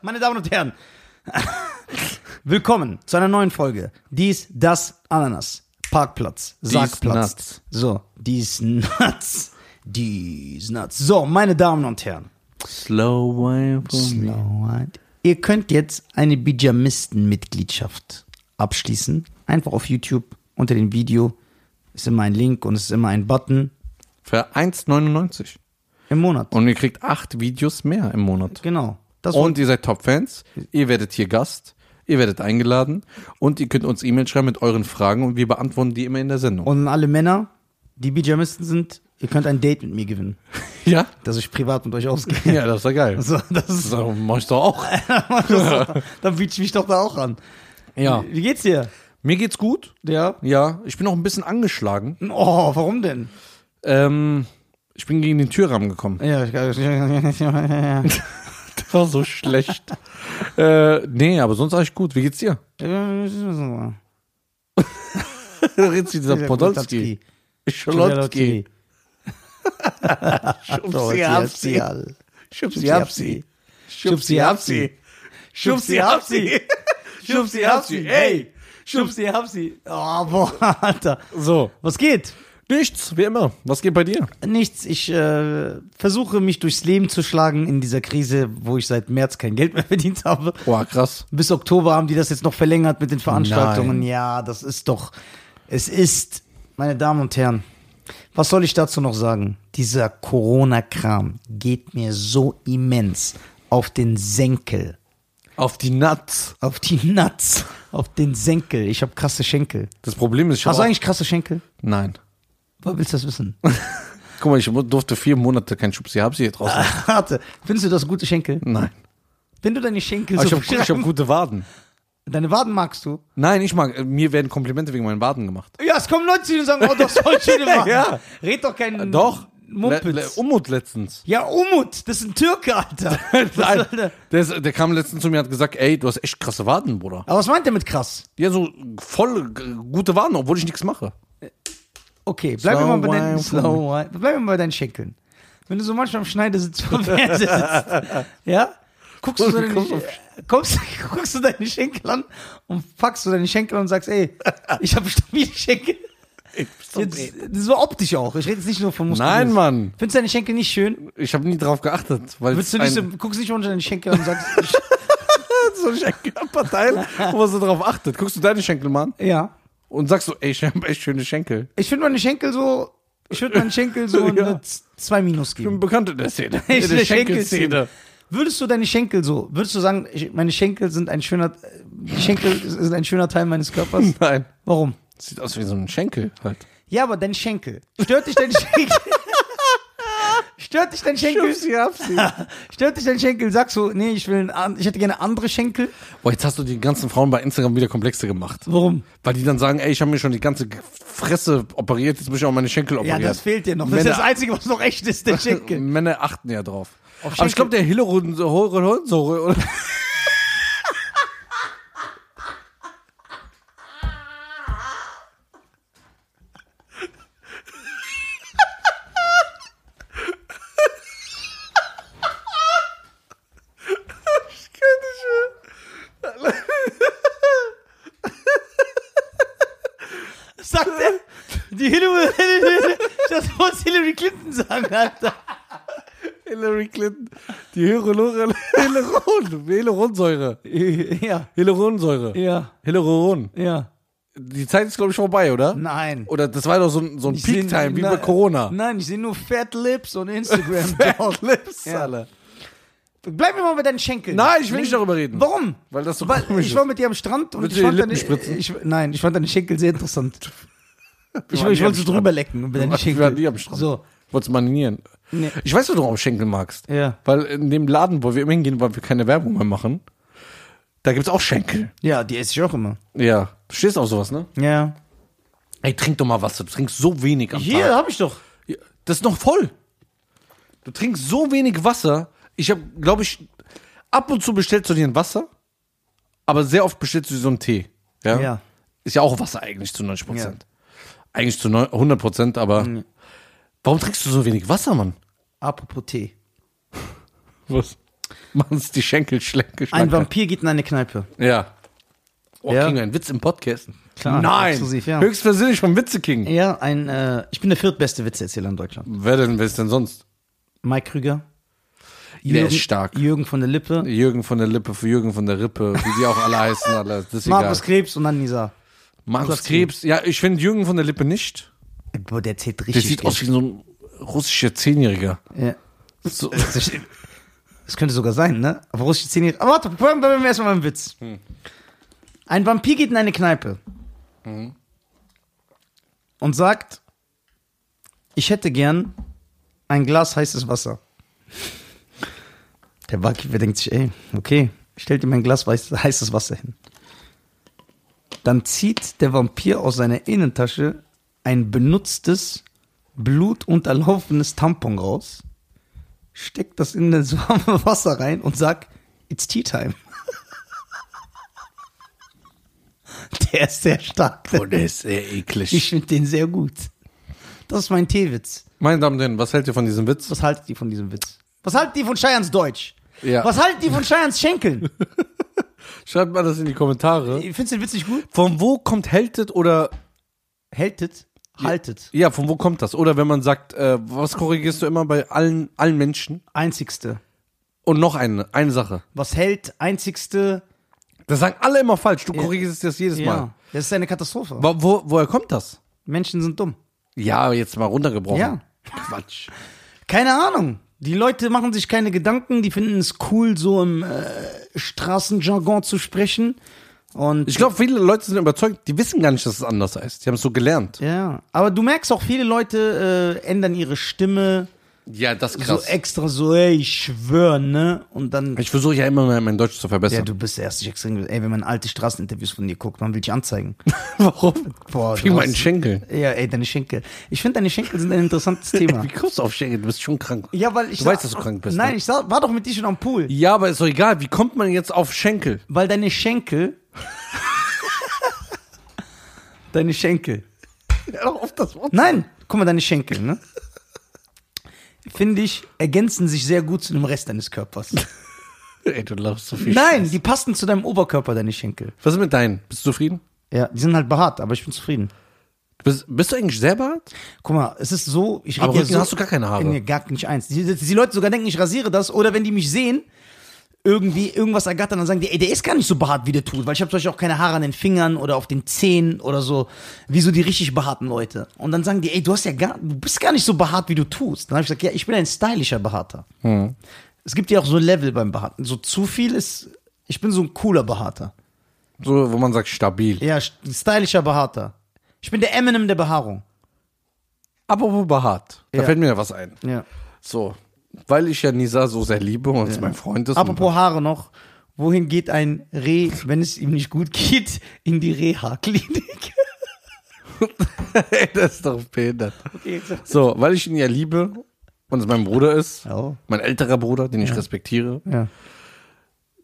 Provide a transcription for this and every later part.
Meine Damen und Herren, willkommen zu einer neuen Folge. Dies, das, Ananas, Parkplatz, Sargplatz. So, dies nuts, dies nuts. So, meine Damen und Herren, Slow for me. Slowheit. ihr könnt jetzt eine Bijamisten-Mitgliedschaft abschließen. Einfach auf YouTube unter dem Video ist immer ein Link und es ist immer ein Button Für 1,99. im Monat. Und ihr kriegt acht Videos mehr im Monat. Genau. Das Und ihr seid Top-Fans. Ihr werdet hier Gast. Ihr werdet eingeladen. Und ihr könnt uns E-Mail schreiben mit euren Fragen und wir beantworten die immer in der Sendung. Und alle Männer, die Bijamisten sind, ihr könnt ein Date mit mir gewinnen, ja? dass ich privat mit euch ausgehe. Ja, das ist ja geil. So, das ist, So, mach ich doch auch. dann biete ich mich doch da auch an. Ja. Wie geht's dir? Mir geht's gut. Ja. Ja, ich bin auch ein bisschen angeschlagen. Oh, warum denn? Ähm, ich bin gegen den Türrahmen gekommen. Ja, ich. Das war so schlecht. äh, nee, aber sonst alles gut. Wie geht's dir? Wie dieser Podolski. Scholotski. Schubsi hapsi. Schubsi hapsi. Schubsi hapsi. Schubsi hapsi. Schubsi hapsi. Hey. Schubsi hapsi. Oh, boah, Alter. So, Was geht? Nichts, wie immer. Was geht bei dir? Nichts. Ich äh, versuche mich durchs Leben zu schlagen in dieser Krise, wo ich seit März kein Geld mehr verdient habe. Boah, krass. Bis Oktober haben die das jetzt noch verlängert mit den Veranstaltungen. Nein. Ja, das ist doch. Es ist, meine Damen und Herren, was soll ich dazu noch sagen? Dieser Corona-Kram geht mir so immens auf den Senkel. Auf die Nuts. Auf die Nuts. Auf den Senkel. Ich habe krasse Schenkel. Das Problem ist, ich Hast du eigentlich krasse Schenkel? Nein. Woher willst du das wissen? Guck mal, ich durfte vier Monate kein Schubsi hapsi hier draußen. Warte, findest du das gute Schenkel? Nein. Wenn du deine Schenkel Aber ich so habe ich hab beschreiben- gute Waden. Deine Waden magst du? Nein, ich mag, mir werden Komplimente wegen meinen Waden gemacht. Ja, es kommen Leute zu dir und sagen, oh, du hast voll schöne Waden. Ja. Red doch keinen Doch. Mumpitz. Le, le, Umut letztens. Ja, Umut, das ist ein Türke, Alter. Nein, der? der, ist, der kam letztens zu mir und hat gesagt, ey, du hast echt krasse Waden, Bruder. Aber was meint er mit krass? Ja, so voll gute Waden, obwohl ich nichts mache. Okay, bleiben wir mal bei deinen, slow wine. bleiben wir bei deinen Schenkeln. Wenn du so manchmal am Schneidersitz vom Fernseher sitzt, ja, guckst du, deine, Kommst kommst, guckst du deine Schenkel an und packst du deine Schenkel und sagst, ey, ich habe stabile Schenkel. Jetzt, das war optisch auch. Ich rede jetzt nicht nur von Muskeln. Nein, Mann. Findest du deine Schenkel nicht schön? Ich habe nie drauf geachtet. Weil Willst du nicht so, guckst nicht unter deine Schenkel und sagst, so ein Schenkelparteil, wo man so drauf achtet. Guckst du deine Schenkel mal an ja. Und sagst so, ey, ich habe echt schöne Schenkel. Ich finde meine Schenkel so, ich würde meinen Schenkel so Ja. eine Z- zwei Minus Ich bin geben. bekannt in der Szene. Ich In der Schenkelszene. Würdest du deine Schenkel so, würdest du sagen, ich, meine Schenkel sind ein schöner, die Schenkel sind ein schöner Teil meines Körpers? Nein. Warum? Sieht aus wie so ein Schenkel halt. Ja, aber dein Schenkel. Stört dich dein Schenkel? Stört dich dein Schenkel? Stört dich dein Schenkel? Sagst du, nee, ich will, einen ich hätte gerne andere Schenkel. Boah, jetzt hast du die ganzen Frauen bei Instagram wieder komplexer gemacht. Warum? Weil die dann sagen, ey, ich habe mir schon die ganze Fresse operiert, jetzt muss ich auch meine Schenkel Ja, operieren. das fehlt dir noch. Das ist Männer- das Einzige, was noch echt ist, der Schenkel. Männer achten ja drauf. Auf Aber ich glaube, der Hyaluronsäure oder Sagt er? Die Hillary, das muss Hillary Clinton sagen, Alter. Hillary Clinton. Die Hyaluron, Hyaluron, Hyaluronsäure. Ja, Hyaluronsäure. ja, Hyaluron. ja. Die Zeit ist, glaube ich, vorbei, oder? Nein. Oder das war doch so ein, so ein Peak-Time, wie bei Corona. Nein, ich sehe nur Fat Lips und Instagram. Fat Lips, Ja. Alter. Bleib mir mal bei deinen Schenkeln. Nein, ich will nicht darüber reden. Warum? Weil das so Weil komisch ich war mit dir am Strand und Willst ich fand, deine, ich, nein, ich fand deine Schenkel sehr interessant. Ich, ich wollte so drüber lecken über deine Wir Schenkel. nie am Strand. So, Wolltest manieren. Nee. Ich weiß, was du auch Schenkel magst. ja. Weil in dem Laden, wo wir immer hingehen, weil wir keine Werbung mehr machen, da gibt's auch Schenkel. Ja, die esse ich auch immer. Ja. Du stehst auf sowas, ne? Ja. Ey, trink doch mal Wasser. Du trinkst so wenig am Hier Tag. habe ich doch. Ja, Das ist noch voll. Du trinkst so wenig Wasser. Ich habe, glaube ich, ab und zu bestellst du dir ein Wasser, aber sehr oft bestellst du dir so einen Tee. Ja. Ja. Ist ja auch Wasser eigentlich zu 90 Prozent. Eigentlich zu neun- 100 Prozent, aber warum trinkst du so wenig Wasser, Mann? Apropos Tee. Was? Machen es die Schenkel schlenke Ein Vampir geht in eine Kneipe. Ja. Oh, Ja. King, ein Witz im Podcast. Klar, Nein. exklusiv, ja. Höchstpersönlich vom Witze King. Ja, ein, äh, ich bin der viertbeste Witzeerzähler in Deutschland. Wer denn, wer ist denn sonst? Mike Krüger. Der ist stark. Jürgen von der Lippe. Jürgen von der Lippe, für Jürgen von der Rippe, wie die auch alle heißen, alle. Markus Krebs und dann Nisa. Markus Krebs, ja, ich finde Jürgen von der Lippe nicht. Boah, der zählt Der richtig. sieht aus wie so ein russischer Zehnjähriger. Ja. So, Das könnte sogar sein, ne? Aber russische Szene. Aber warte, bleiben wir erstmal beim Witz. Ein Vampir geht in eine Kneipe und sagt, ich hätte gern ein Glas heißes Wasser. Der Barkeeper denkt sich, ey, okay, stellt ihm ein Glas weiß- heißes Wasser hin. Dann zieht der Vampir aus seiner Innentasche ein benutztes, blutunterlaufenes Tampon raus steckt das in das warme Wasser rein und sagt, it's tea time. Der ist sehr stark. oh, der ist sehr eklig. Ich finde den sehr gut. Das ist mein Teewitz. Meine Damen und Herren, was hält ihr von diesem Witz? Was haltet ihr von diesem Witz? Was haltet ihr von Scheians Deutsch? Ja. Was haltet ihr von Scheians Schenkeln? Schreibt mal das in die Kommentare. Findest du den Witz nicht gut? Von wo kommt hältet oder Hältet, haltet. ja, von wo kommt das? Oder wenn man sagt, äh, was korrigierst du immer bei allen allen Menschen? Einzigste. Und noch eine eine Sache. Was hält, einzigste. Das sagen alle immer falsch. Du korrigierst das jedes Mal. Ja, das ist eine Katastrophe. Wo, wo, woher kommt das? Menschen sind dumm. Ja, jetzt mal runtergebrochen. Ja. Quatsch. Keine Ahnung. Die Leute machen sich keine Gedanken, die finden es cool, so im äh, Straßenjargon zu sprechen. Und Ich glaube, viele Leute sind überzeugt, die wissen gar nicht, dass es anders heißt. Die haben es so gelernt. ja, aber du merkst auch, viele Leute äh, ändern ihre Stimme Ja, das ist so krass. extra so, ey, ich schwör, ne? Und dann ich versuche ja immer mein Deutsch zu ja, verbessern. du bist erst nicht extrem. Ey, wenn man alte Straßeninterviews von dir guckt, man will dich anzeigen. Warum? Boah, du meinen Schenkeln. Ja, ey, deine Schenkel. Ich finde, deine Schenkel sind ein interessantes Thema. Wie kommst du auf Schenkel? Du bist schon krank. Ja, weil ich Du sag- weißt, dass du krank bist, Nein, ne? ich sag, war doch mit dir schon am Pool. Ja, aber ist doch egal. Wie kommt man jetzt auf Schenkel? Weil deine Schenkel. deine Schenkel. Ja, doch auf das Wort. Nein, guck mal, deine Schenkel, ne? Finde ich, ergänzen sich sehr gut zu dem Rest deines Körpers. Ey, du laufst so viel. Nein, Scheiß. die passen zu deinem Oberkörper, deine Schenkel. Was ist mit deinen? Bist du zufrieden? Ja, die sind halt behaart, aber ich bin zufrieden. Bist, bist du eigentlich sehr behaart? Guck mal, es ist so, ich Aber rede Rücken hast du gar keine Haare. Nee, gar nicht eins. Die, die Leute sogar denken, ich rasiere das. Oder wenn die mich sehen, irgendwie irgendwas ergattern, dann sagen die, ey, der ist gar nicht so behaart, wie der tut. Weil ich habe zum Beispiel auch keine Haare an den Fingern oder auf den Zähnen oder so, wie so die richtig behaarten Leute. Und dann sagen die, ey, du hast ja gar, du bist gar nicht so behaart, wie du tust. Dann habe ich gesagt, ja, ich bin ein stylischer Behaarter. Hm. Es gibt ja auch so Level beim Behaarten. So zu viel ist, ich bin so ein cooler Behaarter. So, wo man sagt stabil. Ja, stylischer Behaarter. Ich bin der Eminem der Behaarung. Aber wo behaart? Da Ja. fällt mir ja was ein. Ja. So, weil ich ja Nisa so sehr liebe und es mein Freund ist. Apropos Haare noch. Wohin geht ein Reh, wenn es ihm nicht gut geht? In die Reha-Klinik. Ey, das ist doch behindert. Okay, so. Weil ich ihn ja liebe und es mein Bruder ist, Oh. mein älterer Bruder, den ich respektiere, Ja.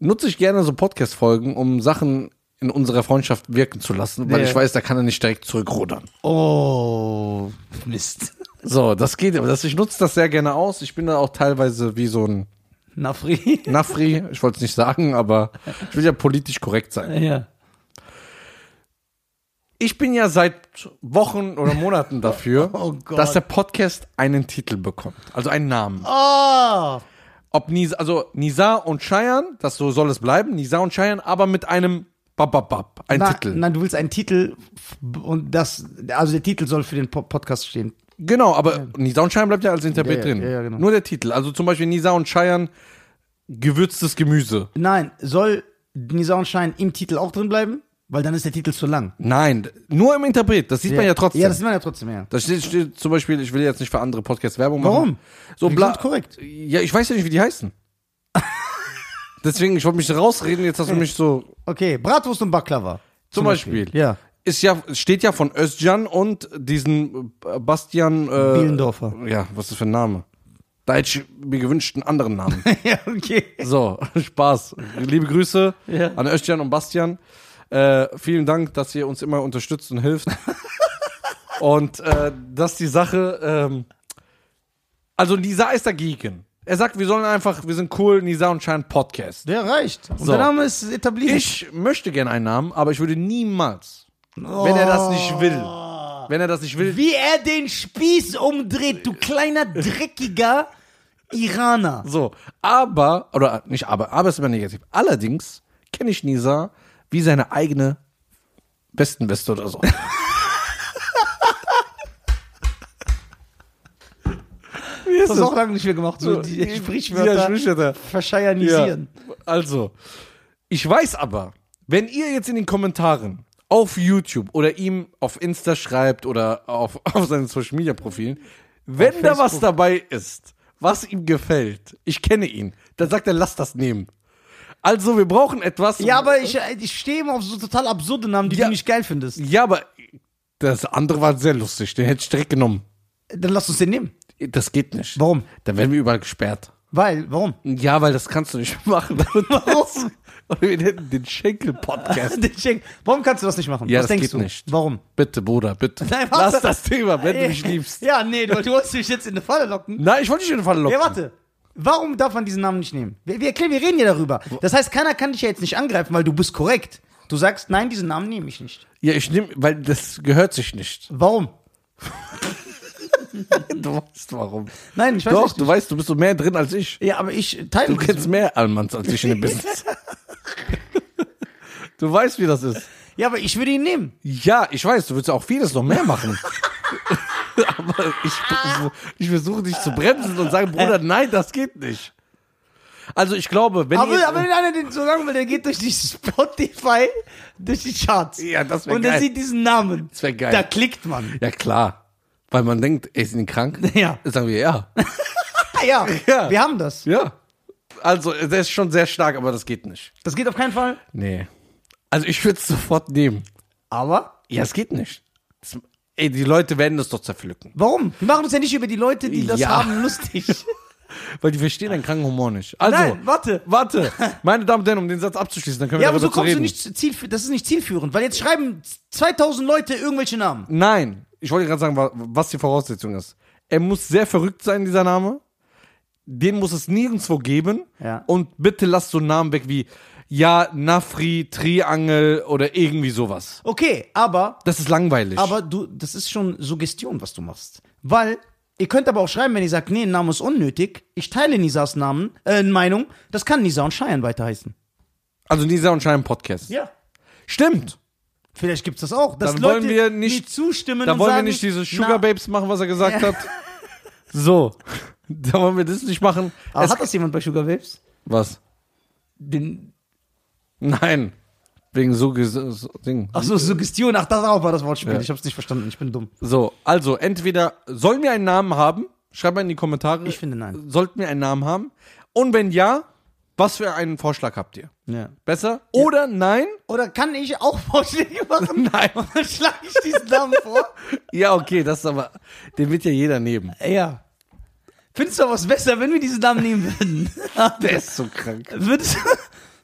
nutze ich gerne so Podcast-Folgen, um Sachen in unserer Freundschaft wirken zu lassen, weil Ja. ich weiß, da kann er nicht direkt zurückrudern. Oh, Mist. So, das geht, aber das, ich nutze das sehr gerne aus. Ich bin da auch teilweise wie so ein Nafri. Nafri, ich wollte es nicht sagen, aber ich will ja politisch korrekt sein. Ja. Ich bin ja seit Wochen oder Monaten dafür, Oh dass der Podcast einen Titel bekommt, also einen Namen. Oh. Ob Nisa, also Nisa und Cheyenne, das so soll es bleiben, Nisa und Cheyenne, aber mit einem Bababab, ein Na, Titel. Nein, du willst einen Titel und das, also der Titel soll für den Po- Podcast stehen. Genau, aber Nisa und Cheyenne bleibt ja als Interpret Ja, ja, drin. ja, ja, genau. Nur der Titel. Also zum Beispiel Nisa und Cheyenne, gewürztes Gemüse. Nein, soll Nisa und Schein im Titel auch drin bleiben? Weil dann ist der Titel zu lang. Nein, nur im Interpret, das sieht man ja trotzdem. Ja, das sieht man ja trotzdem, ja. Da steht, steht zum Beispiel, ich will jetzt nicht für andere Podcasts Werbung machen. Warum? So bla korrekt. Ja, ich weiß ja nicht, wie die heißen. Deswegen, ich wollte mich rausreden, jetzt hast du mich so. Okay, Bratwurst und Baklava. Zum Beispiel. Ja. Ist ja, steht ja von Özcan und diesen äh, Bastian. Äh, Bielendorfer. Ja, was ist das für ein Name? Da hätte ich mir gewünscht, einen anderen Namen. ja, okay. So, Spaß. Liebe Grüße Ja. an Özcan und Bastian. Äh, vielen Dank, dass ihr uns immer unterstützt und hilft. und äh, dass die Sache, ähm, Also Nisa ist dagegen. Er sagt, wir sollen einfach, wir sind cool, Nisa und Schein Podcast. Der reicht. Und So. Name ist etabliert. Ich möchte gerne einen Namen, aber ich würde niemals, wenn er das nicht will, wenn er das nicht will, Wie er den Spieß umdreht, du kleiner, dreckiger Iraner. so. Aber, oder nicht aber, aber ist immer negativ. Allerdings kenne ich Nisa wie seine eigene Westenweste oder so. Ist Das du auch lange nicht mehr gemacht. So die Sprichwörter Sprichwörter. verscheiernisieren. Ja, also, ich weiß aber, wenn ihr jetzt in den Kommentaren auf YouTube oder ihm auf Insta schreibt oder auf, auf seinen Social Media Profilen, wenn Auf da was dabei ist, was ihm gefällt, ich kenne ihn, dann sagt er, lass das nehmen. Also, wir brauchen etwas. Ja, aber ich, ich stehe immer auf so total absurde Namen, die Ja. du nicht geil findest. Ja, aber das andere war sehr lustig, den hätte ich direkt genommen. Dann lass uns den nehmen. Das geht nicht. Warum? Dann werden wir überall gesperrt. Weil, warum? Ja, weil das kannst du nicht machen. Warum? Und wir nennen den Schenkel-Podcast. Den Schenk- Warum kannst du das nicht machen? Ja, Was das denkst geht du? nicht. Warum? Bitte, Bruder, bitte. Nein, warte. Lass das Thema, wenn du mich liebst. Ja, nee, du, du wolltest mich jetzt in eine Falle locken. Nein, ich wollte dich in den Fall locken. Ja, warte. Warum darf man diesen Namen nicht nehmen? Wir, wir erklären, wir reden ja darüber. Das heißt, keiner kann dich ja jetzt nicht angreifen, weil du bist korrekt. Du sagst, nein, diesen Namen nehme ich nicht. Ja, ich nehme, weil das gehört sich nicht. Warum? Du weißt warum. Nein, ich weiß Doch, nicht. du weißt, du bist so mehr drin als ich. Ja, aber ich teile Du kennst mehr Allmanns als ich in dem Business. Du weißt, wie das ist. Ja, aber ich würde ihn nehmen. Ja, ich weiß, du ja auch vieles noch mehr machen. Aber ich, ich versuche dich zu bremsen und sagen, Bruder, nein, das geht nicht. Also ich glaube, wenn Aber, ihr, aber wenn einer den so sagen will, der geht durch die Spotify, durch die Charts. Ja, das wär Und er geil. sieht diesen Namen. Das wär geil. Da klickt man. ja klar, weil man denkt, ey, sind die krank? Ja. Dann sagen wir ja. Ja, Ja. wir haben das. Ja. Also, der ist schon sehr stark, aber das geht nicht. Das geht auf keinen Fall. Nee. Also ich würde es sofort nehmen. Aber Ja, es geht nicht. Das, ey, die Leute werden das doch zerpflücken. warum? Wir machen uns ja nicht über die Leute, die das Ja. haben, lustig. Weil die verstehen deinen kranken Humor nicht. Also, Nein, warte. warte. Meine Damen und Herren, um den Satz abzuschließen, dann können wir Ja, aber so darüber zu kommst du reden. nicht zu zielführend. Das ist nicht zielführend, weil jetzt schreiben 2000 Leute irgendwelche Namen. Nein, ich wollte gerade sagen, wa- was die Voraussetzung ist. Er muss sehr verrückt sein, dieser Name. Den muss es nirgendwo geben. Ja. Und bitte lass so Namen weg wie, ja, Nafri, Triangel oder irgendwie sowas. Okay, aber, Das ist langweilig. aber du, das ist schon Suggestion, was du machst. Weil, ihr könnt aber auch schreiben, wenn ihr sagt, nee, ein Name ist unnötig. Ich teile Nisas Namen, äh, Meinung. Das kann Nisa und Cheyenne weiter heißen. also Nisa und Schein Podcast. Ja. Stimmt. Vielleicht gibt's das auch. Dass Dann Leute wollen wir nicht- zustimmen Da und wollen sagen, wir nicht diese Sugar Babes machen, was er gesagt hat. So. Da wollen wir das nicht machen. Aber Es- hat das jemand bei Sugar Babes? was? Den, Nein. Wegen Ding. ach so, Suggestion. Ach, darauf war das Wortspiel. Ja. Ich hab's nicht verstanden. Ich bin dumm. So, also entweder sollen wir einen Namen haben? Schreibt mal in die Kommentare. Ich finde nein. Sollten wir einen Namen haben? Und wenn ja, was für einen Vorschlag habt ihr? Ja. Besser? Oder nein? Oder kann ich auch Vorschläge machen? Nein. Und dann schlage ich diesen Namen vor. Ja, okay, das ist aber, den wird ja jeder nehmen. Ja. Findest du aber was besser, wenn wir diesen Namen nehmen würden? Der ist so krank. Würdest,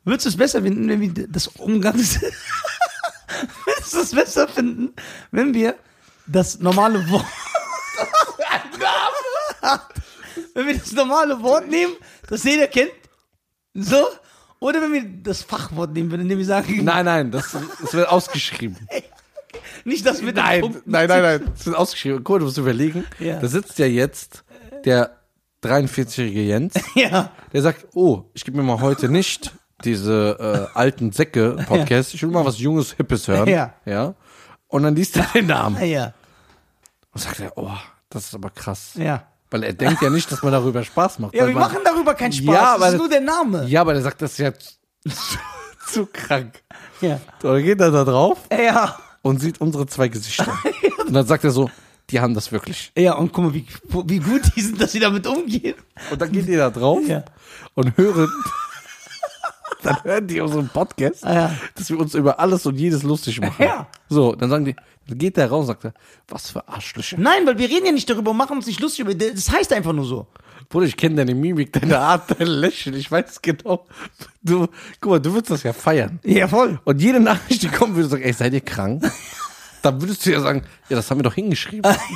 würdest du es besser finden, wenn wir das Umgangs... würdest du es besser finden, wenn wir das normale Wort... wenn wir das normale Wort nehmen, das jeder kennt, so, oder wenn wir das Fachwort nehmen würden, indem wir sagen, Nein, nein, das, das wird ausgeschrieben. nicht das mit den Nein, Punkten. nein, nein, nein. Das wird ausgeschrieben. Mal, du musst überlegen. Ja. Da sitzt ja jetzt der 43-jährige Jens, Ja, der sagt, oh, ich gebe mir mal heute nicht diese äh, alten Säcke-Podcast. Ich will mal was Junges, Hippes hören. Ja. Ja. Und dann liest er den Namen. ja, Und sagt er, oh, das ist aber krass. ja. Weil er denkt ja nicht, dass man darüber Spaß macht. Ja, wir man, machen darüber keinen Spaß, Ja, das ist nur der Name. Ja, aber der sagt, das ist ja zu, zu krank. Ja. So, dann geht er da drauf Ja. und sieht unsere zwei Gesichter. und dann sagt er so, die haben das wirklich. Ja, und guck mal, wie, wie gut die sind, dass sie damit umgehen. Und dann geht ihr da drauf Ja. und hören, dann hören die unseren Podcast, Ah, ja. dass wir uns über alles und jedes lustig machen. Ja. So, dann sagen die, dann geht der raus und sagt er, was für Arschlöcher. Nein, weil wir reden ja nicht darüber und machen uns nicht lustig über. Das heißt einfach nur so. Bruder, ich kenne deine Mimik, deine Art, dein Lächeln, ich weiß genau. Du, guck mal, du würdest das ja feiern. Ja, voll. Und jede Nachricht, die kommen, würde sagen, ey, seid ihr krank? Dann würdest du ja sagen, ja, das haben wir doch hingeschrieben.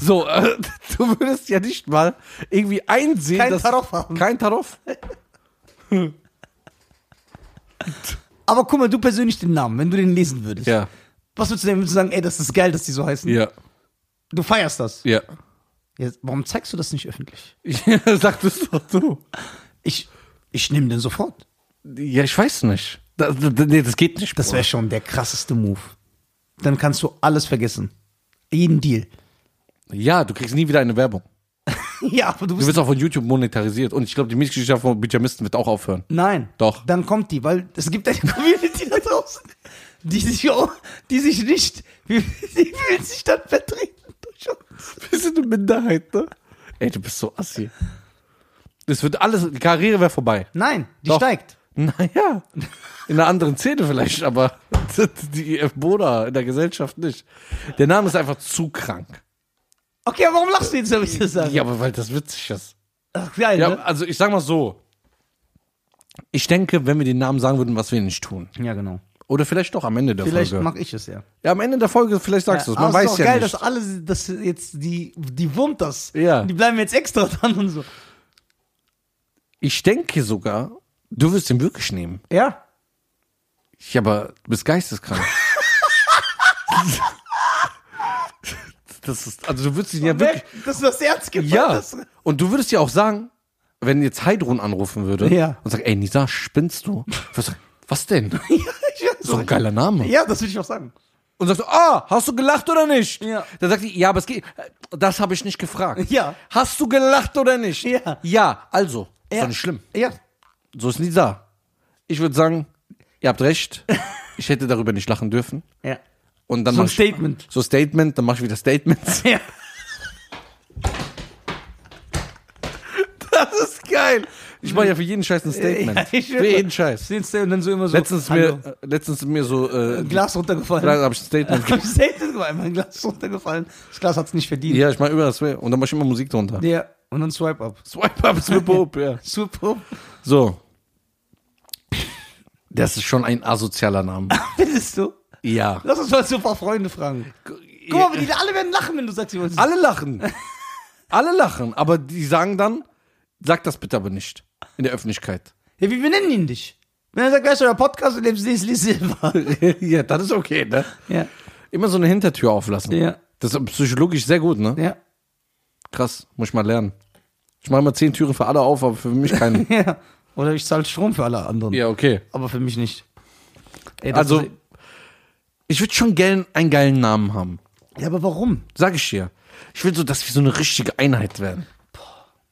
So, äh, du würdest ja nicht mal irgendwie einsehen, Kein dass... Taroff haben. Kein Taroff? Aber guck mal, du persönlich den Namen, wenn du den lesen würdest. Ja. Was würdest du denn würdest du sagen, ey, das ist geil, dass die so heißen? Ja. Du feierst das. Ja. Ja, warum zeigst du das nicht öffentlich? Ja, sag das doch du. Ich, ich nehme den sofort. Ja, ich weiß nicht. Das, das, nee, das geht nicht. Das wäre schon der krasseste Move. Dann kannst du alles vergessen. Jeden Deal. Ja, du kriegst nie wieder eine Werbung. ja, aber du Du bist. wirst auch von YouTube monetarisiert. Und ich glaube, die Mitgliedschaft von Pyjamisten wird auch aufhören. Nein. Doch. Dann kommt die, weil es gibt eine Community da draußen, die sich, auch, die sich nicht, die fühlt sich dann vertreten durch uns. Wir sind eine Minderheit, ne? Ey, du bist so assi. Das wird alles, die Karriere wäre vorbei. Nein, die Doch. steigt. Naja, in einer anderen Szene vielleicht, aber die Boda in der Gesellschaft nicht. Der Name ist einfach zu krank. Okay, aber warum lachst du jetzt, wenn ich das sage? Ja, aber weil das witzig ist. Ach, geil, Ja, ne? also ich sag mal so. Ich denke, wenn wir den Namen sagen würden, was wir nicht tun. Ja, genau. Oder vielleicht doch am Ende der Vielleicht Folge. mache ich es ja. Ja, am Ende der Folge, vielleicht sagst du es. Man weiß ist doch ja geil, nicht. dass alle, dass jetzt die, die wurmt das. Ja. Die bleiben jetzt extra dran und so. Ich denke sogar, du wirst ihn wirklich nehmen. Ja. Ja, aber du bist geisteskrank. das ist, also du würdest ihn ja wirklich. Dass du das Herz gibt. Ja. Das, Und du würdest ja auch sagen, wenn jetzt Heidrun anrufen würde Ja. und sagt, ey Nisa, spinnst du? Was, was denn? ja, ich, So ein geiler Name. ja, das würde ich auch sagen. Und sagst du, ah, hast du gelacht oder nicht? Ja. Dann sagt die, ja, aber es geht. Das habe ich nicht gefragt. Ja. Hast du gelacht oder nicht? Ja. Ja, also. Ist Ja. doch nicht schlimm. Ja. So ist Nisa. Ich würde sagen, ihr habt recht. Ich hätte darüber nicht lachen dürfen. Ja. Und dann So ein mach ich- Statement. So Statement, dann mach ich wieder Statements. Ja. Das ist geil. Ich mache ja für jeden Scheiß ein Statement. Ja, für jeden Scheiß. Und dann so immer so. Letztens Hallo. mir, äh, letztens mir so, äh, Ein Glas runtergefallen. da habe ich ein Statement. Hab ich Statement gemacht, mein Glas runtergefallen. Das Glas hat's nicht verdient. ja, ich mache überall Swear. Und dann mach ich immer Musik drunter. Ja. Und dann Swipe up. Swipe up, swipe up, ja. Super. So. Das ist schon ein asozialer Name. Findest du? Ja. Lass uns mal so ein paar Freunde fragen. Guck mal, die alle werden lachen, wenn du sagst, sie wollen Alle lachen. Alle lachen. Aber die sagen dann, sag das bitte aber nicht. In der Öffentlichkeit. Ja, wie wir nennen ihn dich? Wenn er sagt, wer ist euer Podcast und lebst Leslie Silva? ja, das ist okay, ne? Ja. Immer so eine Hintertür auflassen. Ja. Das ist psychologisch sehr gut, ne? Ja. Krass, muss ich mal lernen. Ich mache immer zehn Türen für alle auf, aber für mich keine. Ja. Oder ich zahle Strom für alle anderen. ja, okay. Aber für mich nicht. Ey, das Also, ist- ich würde schon gern einen geilen Namen haben. ja, aber warum? Sag ich dir. Ich will so, dass wir so eine richtige Einheit werden.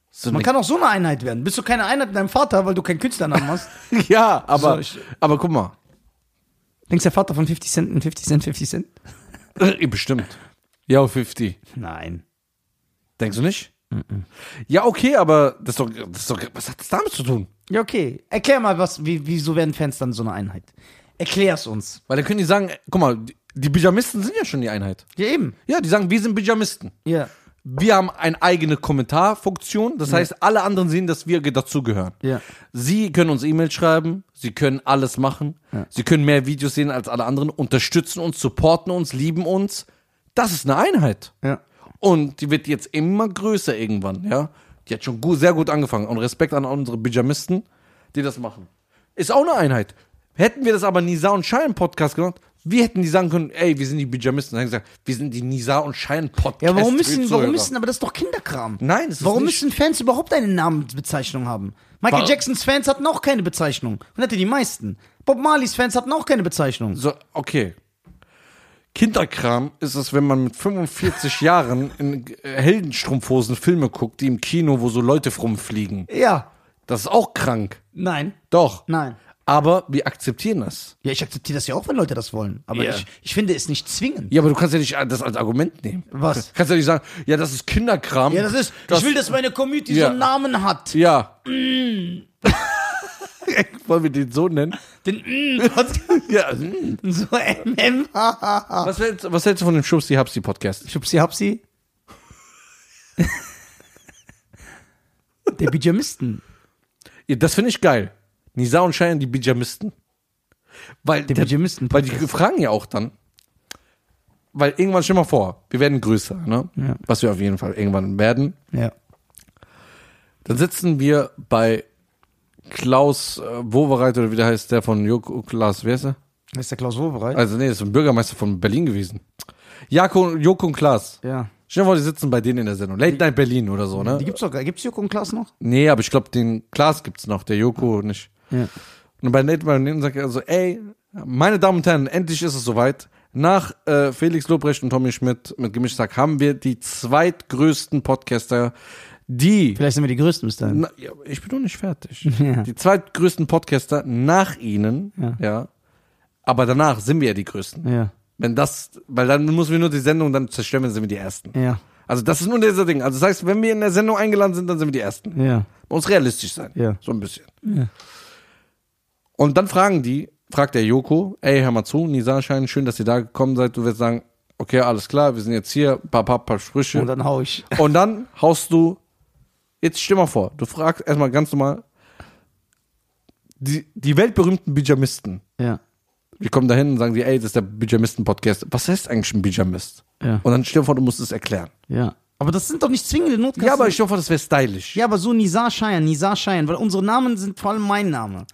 So Man eine, kann auch so eine Einheit werden. Bist du keine Einheit mit deinem Vater, weil du keinen Künstlernamen hast? ja, aber, So, ich- aber guck mal. Denkst du, der Vater von 50 Cent in 50 Cent, 50 Cent? Äh, Bestimmt. Ja, 50. Nein. Denkst du nicht? Ja, okay, aber das ist, doch, das ist doch, was hat das damit zu tun? Ja, okay. Erklär mal, was, wie, wieso werden Fans dann so eine Einheit? Erklär's uns. Weil dann können die sagen, guck mal, die, Pyjamisten sind ja schon die Einheit. Ja, eben. Ja, die sagen, wir sind Pyjamisten. Ja. Wir haben eine eigene Kommentarfunktion. Das heißt, alle anderen sehen, dass wir dazugehören. Ja. Sie können uns E-Mails schreiben, sie können alles machen, sie können mehr Videos sehen als alle anderen, unterstützen uns, supporten uns, lieben uns. Das ist eine Einheit. Ja. Und die wird jetzt immer größer irgendwann, ja. Die hat schon gut, sehr gut angefangen. Und Respekt an unsere Pyjamisten, die das machen. Ist auch eine Einheit. Hätten wir das aber Nisa und Schein Podcast gemacht, wir hätten die sagen können, ey, wir sind die Pyjamisten. Dann gesagt, wir sind die Nisa und Schein Podcast. Ja, warum müssen, warum müssen, aber das ist doch Kinderkram. Nein, das ist Warum nicht. müssen Fans überhaupt eine Namensbezeichnung haben? Michael Wa- Jacksons Fans hatten auch keine Bezeichnung. Und hatte die meisten. Bob Marleys Fans hatten auch keine Bezeichnung. So, okay. Kinderkram ist es, wenn man mit 45 Jahren in Heldenstrumpfhosen Filme guckt, die im Kino, wo so Leute rumfliegen. Ja. Das ist auch krank. Nein. Doch. Nein. Aber wir akzeptieren das. Ja, ich akzeptiere das ja auch, wenn Leute das wollen. Aber Ja. ich, ich finde es nicht zwingend. Ja, aber du kannst ja nicht das als Argument nehmen. Was? Du kannst ja nicht sagen, ja, das ist Kinderkram. Ja, das ist, ich will, dass meine Community Ja. so einen Namen hat. Ja. Wollen wir den so nennen? Den mm, Ja. so MM. Was hältst, was hältst du von dem Schubsi Hapsi Podcast? Schubsi Hapsi. Der Pyjamisten. Ja, das finde ich geil. Nisa und Schein, die Pyjamisten. Weil, Der Pyjamisten. weil die fragen ja auch dann, weil irgendwann, stell mal vor, wir werden größer, ne? Ja. Was wir auf jeden Fall irgendwann werden. Ja. Dann sitzen wir bei Klaus äh, Wowereit oder wie der heißt, der von Joko Klaas, wer ist er? Ist der Klaus Wobereit? Also nee, das ist ein Bürgermeister von Berlin gewesen. Jako, Joko und Klaas. ja. Stell dir vor, die sitzen bei denen in der Sendung. Late Night Berlin oder so, ne? Die gibt's doch, gibt's Joko und Klaas noch? Nee, aber ich glaube, den Klaas gibt's noch, der Joko nicht. Ja. Und bei Nate Berlin sagt er so, ey, meine Damen und Herren, endlich ist es soweit. Nach äh, Felix Lobrecht und Tommy Schmidt mit Gemischsack haben wir die zweitgrößten Podcaster, die Vielleicht sind wir die Größten bis dahin. Na, ja, ich bin noch nicht fertig. Ja. Die zweitgrößten Podcaster nach ihnen, Ja. ja. Aber danach sind wir ja die größten. Ja. Wenn das, weil dann müssen wir nur die Sendung dann zerstören, dann sind wir die ersten. Ja. Also das ist nur dieser Ding. Also das heißt, wenn wir in der Sendung eingeladen sind, dann sind wir die ersten. Ja. Muss realistisch sein. Ja. So ein bisschen. Ja. Und dann fragen die, fragt der Joko, ey, hör mal zu, Nisa Schein, schön, dass ihr da gekommen seid. Du wirst sagen, okay, alles klar, wir sind jetzt hier, paar, paar, paar Sprüche. Und dann hau ich. Und dann haust du, jetzt stell mal vor, du fragst erstmal ganz normal, die, die weltberühmten Bijamisten. Ja. Wir kommen dahin und sagen die, ey, das ist der Bijamisten-Podcast. Was heißt eigentlich ein Bijamist? Ja. Und dann stell dir vor, du musst es erklären. Ja. Aber das sind doch nicht zwingende Notkasten. Ja, aber ich hoffe, das wäre stylisch. Ja, aber so Nizar Cheyenne, Nizar Cheyenne, weil unsere Namen sind vor allem mein Name.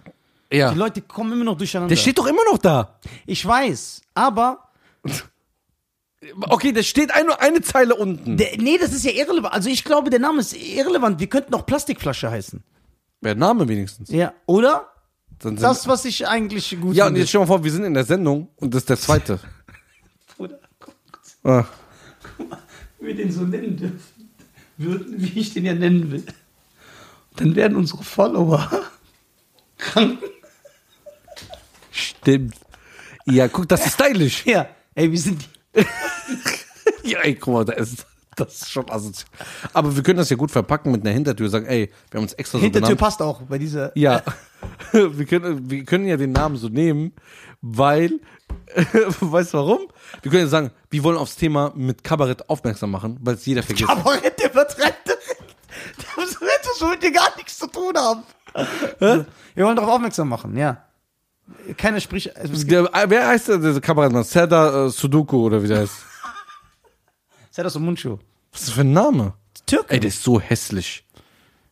Ja. Die Leute kommen immer noch durcheinander. Der steht doch immer noch da. ich weiß, aber Okay, der steht eine, eine Zeile unten. der, nee, das ist ja irrelevant. Also ich glaube, der Name ist irrelevant. Wir könnten auch Plastikflasche heißen. Wer Name wenigstens. Ja, oder? Dann sind, Das, was ich eigentlich gut ja, und jetzt stell mal vor, wir sind in der Sendung und das ist der zweite. Oder, guck, ah. wenn wir den so nennen dürfen, würden, wie ich den ja nennen will, dann werden unsere Follower krank. Stimmt. Ja, guck, das ist stylisch. Ja, ey, wir sind die. Ja, ey, guck mal, da ist, das ist schon asozial. Aber wir können das ja gut verpacken mit einer Hintertür. Sagen, ey, wir haben uns extra so Hintertür benannt. passt auch bei dieser. Ja, wir können, wir können ja den Namen so nehmen, weil, weißt du warum? Wir können ja sagen, wir wollen aufs Thema mit Kabarett aufmerksam machen, weil es jeder vergisst. Kabarett, der übertreibt direkt. Das wird das mit dir gar nichts zu tun haben. Wir wollen darauf aufmerksam machen, ja. Keiner spricht. Also Der, wer heißt der, der Kabarettmann? Serdar äh, Sudoku oder wie der heißt? so Mundschuh. Was ist das für ein Name? Türke. Ey, der ist so hässlich.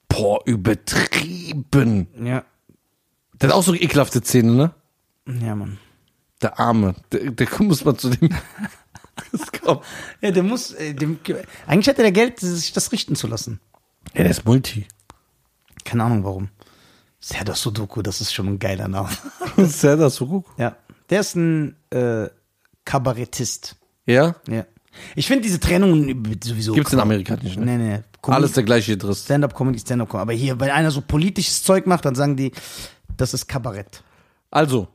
Boah, übertrieben. Ja. Der hat auch so ekelhafte Zähne, ne? Ja, Mann. Der Arme. Der, der muss man zu dem. Ja, der muss. Äh, dem, eigentlich hätte der Geld, sich das richten zu lassen. Ja, der ist Multi. Keine Ahnung warum. Serdar Sudoku, das ist schon ein geiler Name. Serdar Sudoku. Ja. Der ist ein äh, Kabarettist. Ja? Ja. Ich finde diese Trennungen sowieso. Gibt's den amerikanischen, ne? Nee, nee. Alles der gleiche Driss. Stand-up-Comedy, Stand-up-Comedy. Aber hier, wenn einer so politisches Zeug macht, dann sagen die, das ist Kabarett. Also,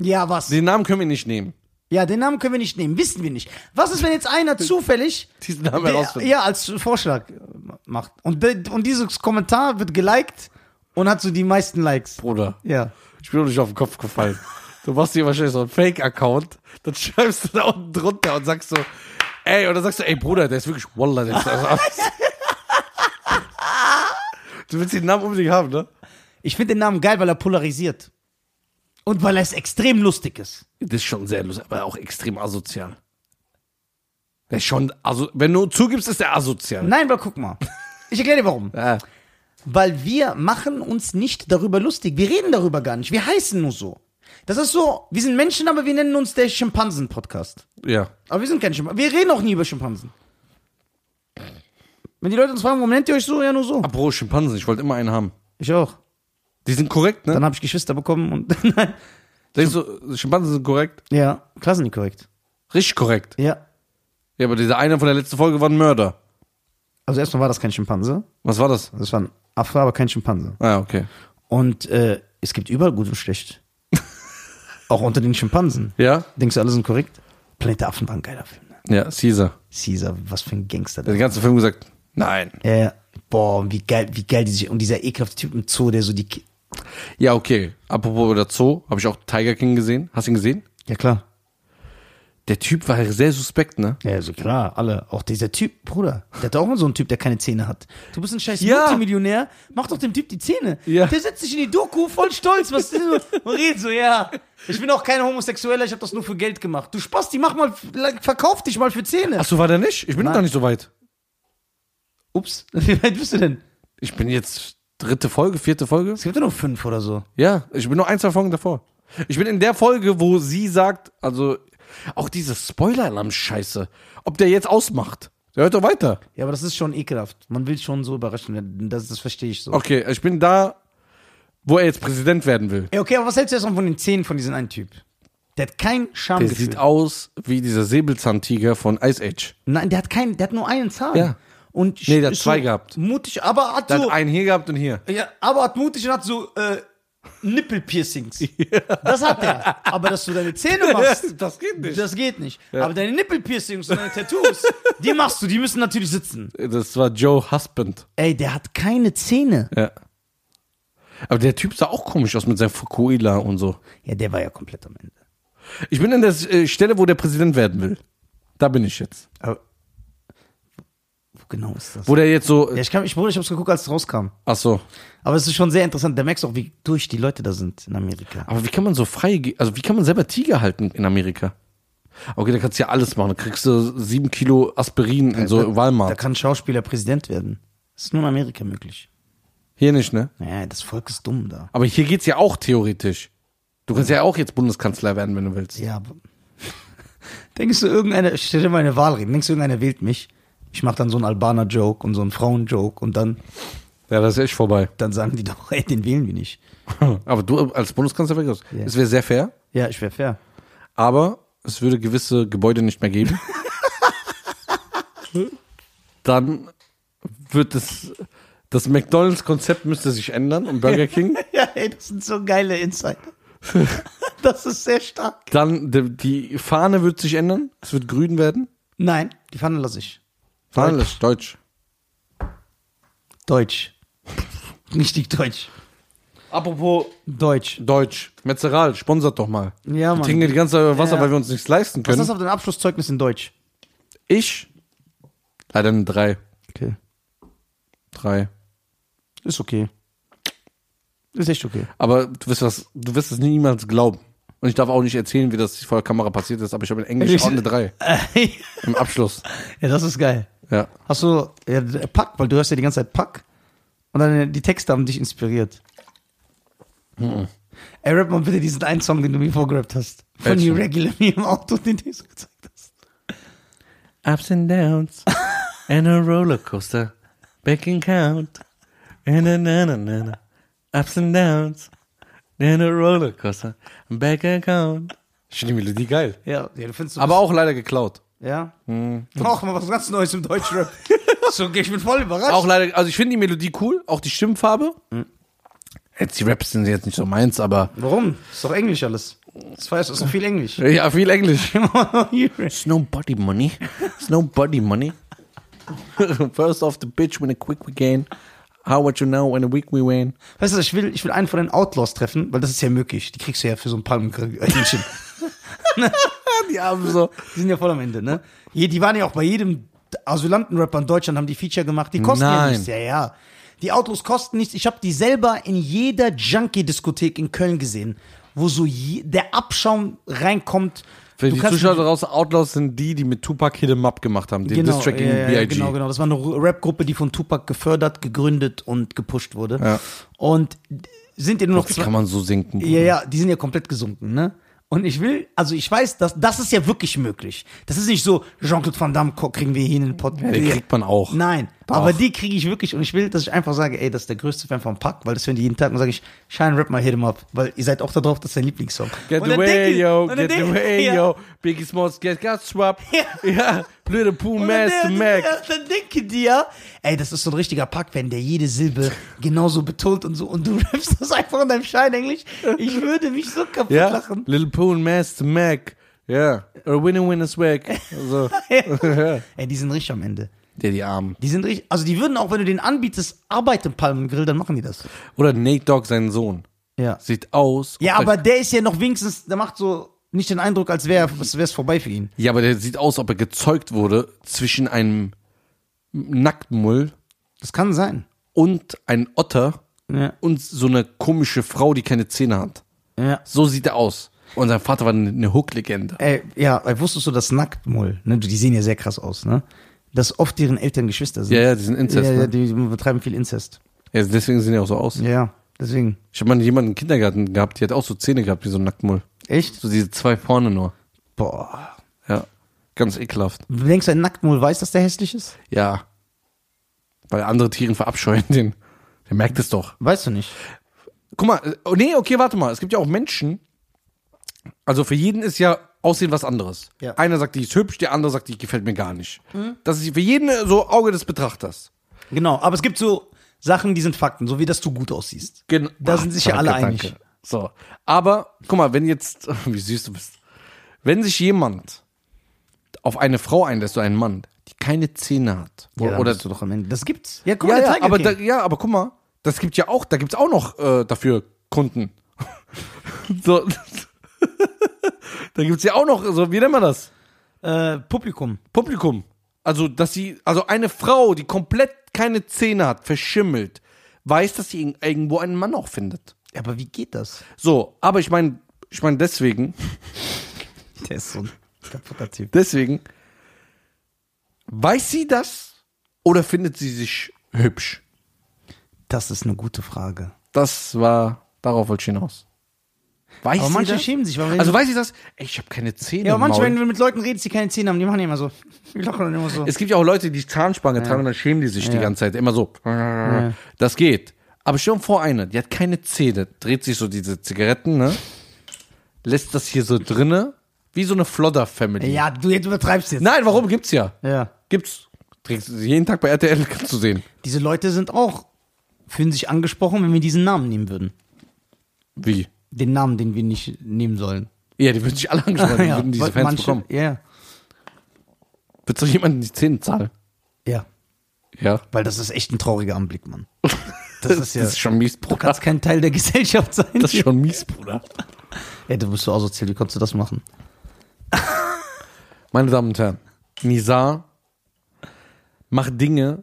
Ja, was? den Namen können wir nicht nehmen. Ja, den Namen können wir nicht nehmen, wissen wir nicht. Was ist, wenn jetzt einer zufällig Diesen Namen der, herausfinden. ja als Vorschlag macht und und dieses Kommentar wird geliked und hat so die meisten Likes. Bruder. Ja. Ich bin doch nicht auf den Kopf gefallen. Du machst dir wahrscheinlich so einen Fake-Account, dann schreibst du da unten drunter und sagst so, ey, oder sagst du, ey Bruder, der ist wirklich Wallah, der ist also, Du willst den Namen unbedingt haben, ne? Ich finde den Namen geil, weil er polarisiert. Und weil er es extrem lustig ist. Das ist schon sehr lustig, aber auch extrem asozial. Der ist schon, also, wenn du zugibst, ist der asozial. Nein, weil guck mal. Ich erkläre dir warum. Ja. Weil wir machen uns nicht darüber lustig. Wir reden darüber gar nicht. Wir heißen nur so. Das ist so, wir sind Menschen, aber wir nennen uns der Schimpansen-Podcast. ja. Aber wir sind kein Schimpansen. Wir reden auch nie über Schimpansen. Wenn die Leute uns fragen, warum nennt ihr euch so? Ja, nur so. Apropos Schimpansen, ich wollte immer einen haben. Ich auch. Die sind korrekt, ne? Dann habe ich Geschwister bekommen und. Denkst du, Schimpansen sind korrekt? ja, klar sind die korrekt. Richtig korrekt. Ja. Ja, aber dieser eine von der letzten Folge war ein Mörder. Also erstmal war das kein Schimpanse. Was war das? Das war ein Affe, aber kein Schimpanse. Ah, okay. Und äh, es gibt überall gut und schlecht. auch unter den Schimpansen. Ja? Denkst du, alle sind korrekt? Planet der Affen war ein geiler Film. Ne? Ja, Caesar. Caesar, was für ein Gangster. Der ganzen Film gesagt, nein. ja, ja. Boah, wie geil, wie geil die sich. Und dieser ekelhafte Typ im Zoo, der so die. Ki Ja, okay. Apropos der Zoo, habe ich auch Tiger King gesehen. Hast du ihn gesehen? ja, klar. Der Typ war sehr suspekt, ne? Ja, also klar, alle. Auch dieser Typ, Bruder. Der hat auch mal so einen Typ, der keine Zähne hat. Du bist ein scheiß Ja. Multimillionär, mach doch dem Typ die Zähne. Ja. Der setzt sich in die Doku, voll stolz. Was ist so? Redet so, ja. Ich bin auch kein Homosexueller, ich habe das nur für Geld gemacht. Du Spasti, mach mal, verkauf dich mal für Zähne. Achso, war der nicht? Ich bin Nein. noch nicht so weit. Ups, wie weit bist du denn? Ich bin jetzt dritte Folge, vierte Folge. Es gibt ja nur fünf oder so. Ja, ich bin nur ein, zwei Folgen davor. Ich bin in der Folge, wo sie sagt, also auch diese Spoiler-Alarm-Scheiße, ob der jetzt ausmacht. Der hört doch weiter. Ja, aber das ist schon ekelhaft. Man will schon so überraschen werden. Das, das verstehe ich so. Okay, ich bin da, wo er jetzt Präsident werden will. Ja, okay, aber was hältst du jetzt von den Zähnen von diesem einen Typ? Der hat kein Der Schamgefühl. sieht aus wie dieser Säbelzahntiger von Ice Age. Nein, der hat keinen, der hat nur einen Zahn. Ja. Und Nee, der hat zwei gehabt. Mutig, aber hat Der so, hat einen hier gehabt und hier. ja, aber hat mutig und hat so äh, Nippelpiercings. Das hat der. Aber dass du deine Zähne machst, Das geht nicht. das geht nicht. Aber deine Nippelpiercings und deine Tattoos, die machst du, die müssen natürlich sitzen. Das war Joe Husband. Ey, der hat keine Zähne. Ja. Aber der Typ sah auch komisch aus mit seinem Fukuila und so. Ja, der war ja komplett am Ende. Ich bin an der äh, Stelle, wo der Präsident werden will. Da bin ich jetzt. Aber genau ist das? Wo der jetzt so. Ja, ich, kann, ich, Bruder, ich hab's geguckt, als es rauskam. Ach so. Aber es ist schon sehr interessant. Da merkst du auch, wie durch die Leute da sind in Amerika. Aber wie kann man so frei, also wie kann man selber Tiger halten in Amerika? Okay, da kannst du ja alles machen. Da kriegst du sieben Kilo Aspirin in so Da Walmart. kann ein Schauspieler Präsident werden. Das ist nur in Amerika möglich. Hier nicht, ne? Naja, das Volk ist dumm da. Aber hier geht's ja auch theoretisch. Du kannst ja auch jetzt Bundeskanzler werden, wenn du willst. Ja, aber. Denkst du, irgendeiner, ich stell dir mal eine Wahl reden, denkst du, irgendeiner wählt mich? Ich mach dann so einen Albaner-Joke und so einen Frauen-Joke und dann, Ja, das ist echt vorbei. dann sagen die doch, ey, den wählen wir nicht. Aber du als Bundeskanzler wärst. Ja. Es wäre sehr fair, Ja, ich wäre fair. aber es würde gewisse Gebäude nicht mehr geben. Dann wird es. Das McDonalds-Konzept müsste sich ändern und Burger King. Ja, ey, das sind so geile Insider. das ist sehr stark. Dann die, die Fahne wird sich ändern. Es wird grün werden. Nein, die Pfanne lasse ich. Ist deutsch. Deutsch. Richtig deutsch. Apropos Deutsch. Deutsch. Metzeral, sponsert doch mal. Ja, Wir Mann. trinken die ganze Zeit Wasser, Ja. weil wir uns nichts leisten Was können. ist das auf deinem Abschlusszeugnis in Deutsch? Ich? Leider eine drei. Okay. Drei. Ist okay. Ist echt okay. Aber du wirst was, du wirst es niemals glauben. Und ich darf auch nicht erzählen, wie das vor der Kamera passiert ist, aber ich habe in Englisch auch eine drei. Im Abschluss. ja, das ist geil. Ja. Hast du ja, Pack, weil du hörst ja die ganze Zeit Pack. Und dann die Texte haben dich inspiriert. Ey, rap mal bitte diesen einen Song, den du mir vorgerappt hast. Von Welchen? Irregular mir im Auto, den du so gezeigt hast. Ups and downs and a roller coaster. Back and count. And a na na na na. Ups and downs and a roller coaster. Back and count. Ich finde die Melodie geil. Ja, ja du findest du Aber auch leider geklaut. Ja? Auch mal was ganz Neues im Deutschrap. so, ich bin voll überrascht. Auch leider, also ich finde die Melodie cool, auch die Stimmfarbe. Jetzt die Raps sind jetzt nicht so meins, aber Warum? Ist doch Englisch alles. Das weißt du, ist doch viel Englisch. ja, viel Englisch. It's no body money. It's no body money. First off the bitch when a quick we gain. How what you know when a week we win. Weißt du, ich will, ich will einen von den Outlaws treffen, weil das ist ja möglich. Die kriegst du ja für so ein Palmenhähnchen. Die haben so. Die sind ja voll am Ende, ne? Die waren ja auch bei jedem Asylantenrapper in Deutschland, haben die Feature gemacht. Die kosten ja Nein. nichts. Ja, ja. Die Autos kosten nichts. Ich habe die selber in jeder Junkie-Diskothek in Köln gesehen, wo so je, der Abschaum reinkommt. Für Du die kannst- Zuschauer draußen, Outlaws sind die, die mit Tupac Hit 'em Up gemacht haben. Den Distrack gegen ja, ja, B.I.G. genau, genau. Das war eine Rap-Gruppe, die von Tupac gefördert, gegründet und gepusht wurde. Ja. Und sind ja nur noch zwei. kann man so sinken? Ja, ja, die sind ja komplett gesunken, ne? Und ich will, also ich weiß, dass das ist ja wirklich möglich. Das ist nicht so, Jean-Claude Van Damme kriegen wir hier in den Pod. Ja, den kriegt man auch. Nein, Doch. aber die kriege ich wirklich und ich will, dass ich einfach sage, ey, das ist der größte Fan von Pack, weil das hören die jeden Tag und sage ich, Shine Rap mal Hit 'em Up, weil ihr seid auch da drauf, das ist dein Lieblingssong. Get away, denke- yo, get away, ja. yo. Biggie Smalls get got swap. Ja. Ja, blöde Pooh Master der- Mac. ja, dann denke dir, ey, das ist so ein richtiger Pack-Fan, der jede Silbe genauso betont und so und du rappst das einfach in deinem Schein-Englisch. Ich würde mich so kaputt Ja, lachen. Little Pooh Master Mac. Ja, a winner winner swag. So. ja. Ey, die sind richtig am Ende. Der die Armen. Die sind richtig, also die würden auch, wenn du den anbietest, Arbeit im Palmengrill, dann machen die das. Oder Nate Dogg, sein Sohn. Ja. Sieht aus. Ja, aber der ist ja noch wenigstens, der macht so nicht den Eindruck, als wäre es vorbei für ihn. Ja, aber der sieht aus, ob er gezeugt wurde zwischen einem Nacktmull Das kann sein. und einem Otter Ja. und so eine komische Frau, die keine Zähne hat. Ja. So sieht er aus. Und sein Vater war eine- eine Hook-Legende. Ey, ja, ey, wusstest du, dass Nacktmull, ne, die sehen ja sehr krass aus, ne? Dass oft deren Eltern Geschwister sind. Ja, ja, die sind Inzest. ja, ja, ne? die betreiben viel Inzest. ja, deswegen sehen die auch so aus. Ja, ja, deswegen. Ich habe mal jemanden im Kindergarten gehabt, die hat auch so Zähne gehabt wie so ein Nacktmull. Echt? So diese zwei vorne nur. Boah. Ja. Ganz ekelhaft. Du denkst, ein Nacktmull weiß, dass der hässlich ist? Ja. Weil andere Tiere verabscheuen den. Der merkt es doch. Weißt du nicht. Guck mal, äh, oh, nee, okay, warte mal. Es gibt ja auch Menschen. Also für jeden ist ja Aussehen was anderes. Ja. Einer sagt, die ist hübsch, der andere sagt, die gefällt mir gar nicht. Das ist für jeden so Auge des Betrachters. Genau, aber es gibt so Sachen, die sind Fakten, so wie dass du gut aussiehst. Gen Da sind sich ja alle danke, einig. So. Aber, guck mal, wenn jetzt, wie süß du bist. Wenn sich jemand auf eine Frau einlässt oder einen Mann, die keine Zähne hat. Ja, oder bist du doch am Ende. Das gibt's. Ja, guck ja, mal, ja, Tiger aber da, ja, aber guck mal, das gibt ja auch, da gibt's auch noch äh, dafür Kunden. so. Da gibt's ja auch noch, so, wie nennt man das? äh, Publikum. Publikum. Also, dass sie, also eine Frau, die komplett keine Zähne hat, verschimmelt, weiß, dass sie irg- irgendwo einen Mann auch findet. Ja, aber wie geht das? So, aber ich meine, ich meine deswegen, Der ist so ein kaputter Typ. deswegen, weiß sie das oder findet sie sich hübsch? Das ist eine gute Frage. Das war, darauf wollte ich hinaus. Weiß Aber manche das? schämen sich, Also weiß ich das? Ey, ich habe keine Zähne. ja, aber manche, wenn du mit Leuten redest, die keine Zähne haben, die machen ja immer so. Die lachen dann immer so. Es gibt ja auch Leute, die Zahnspange tragen und dann schämen die sich die Ja. ganze Zeit. Immer so. Das geht. Aber schon vor einer, die hat keine Zähne, dreht sich so diese Zigaretten, ne? Lässt das hier so drinne, wie so eine Flodder-Family. ja, du jetzt übertreibst jetzt. Nein, warum? Gibt's ja. Ja. Gibt's. Trägst jeden Tag bei RTL, kannst du sehen. Diese Leute sind auch, fühlen sich angesprochen, wenn wir diesen Namen nehmen würden. Wie? Den Namen, den wir nicht nehmen sollen. Ja, die würden sich alle angesprochen, die Ja, würden diese Fans manche- bekommen. Ja. Wird doch jemand die Zähne zahlen? Ja. Ja. Weil das ist echt ein trauriger Anblick, Mann. Das, ist ja- das ist schon mies, Du Bruder. kannst kein Teil der Gesellschaft sein. Das ist schon mies, Bruder. Ey, du bist so asozial, wie konntest du das machen? Meine Damen und Herren, Nizar macht Dinge,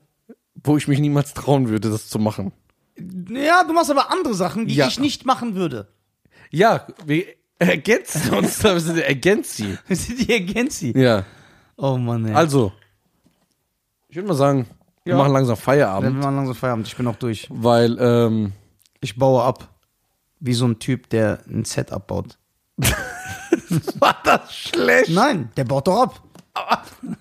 wo ich mich niemals trauen würde, das zu machen. Ja, du machst aber andere Sachen, die Ja. ich nicht machen würde. Ja, wir ergänzen uns, wir sind ergänzt sie. Wir sind die Agency. Ja, Oh Mann, ey. also, ich würde mal sagen, wir Ja. machen langsam Feierabend, wir machen langsam Feierabend, ich bin auch durch. weil, ähm, Ich baue ab. Wie so ein Typ, der ein Set abbaut. war das schlecht? Nein, der baut doch ab.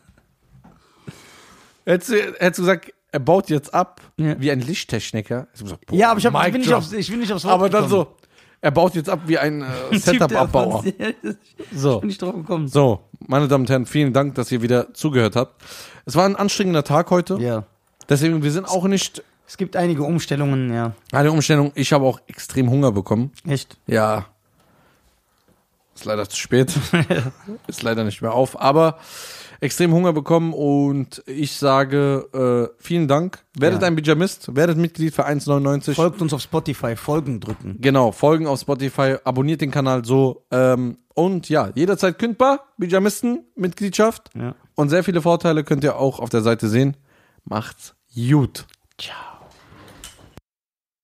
Hättest du, hättest du gesagt, er baut jetzt ab, Ja. wie ein Lichttechniker. Hättest du gesagt, boah, Ja, aber ich, hab, Mic ich, will nicht drop. aufs, ich will nicht aufs Wort Aber dann gekommen. so, er baut jetzt ab wie ein äh, Setup-Abbauer. So. Ich bin nicht drauf gekommen. So, meine Damen und Herren, vielen Dank, dass ihr wieder zugehört habt. Es war ein anstrengender Tag heute. Ja. Deswegen, wir sind auch nicht Es gibt einige Umstellungen, ja. eine Umstellung. Ich habe auch extrem Hunger bekommen. Echt? Ja. Ist leider zu spät. Ist leider nicht mehr auf. Aber extrem Hunger bekommen und ich sage äh, vielen Dank. Werdet Ja. ein Pyjamist, werdet Mitglied für 1,99. Folgt uns auf Spotify, Folgen drücken. Genau, folgen auf Spotify, abonniert den Kanal so. Ähm, und ja, jederzeit kündbar, Pyjamisten-Mitgliedschaft. Ja. Und sehr viele Vorteile könnt ihr auch auf der Seite sehen. Macht's gut. Ciao.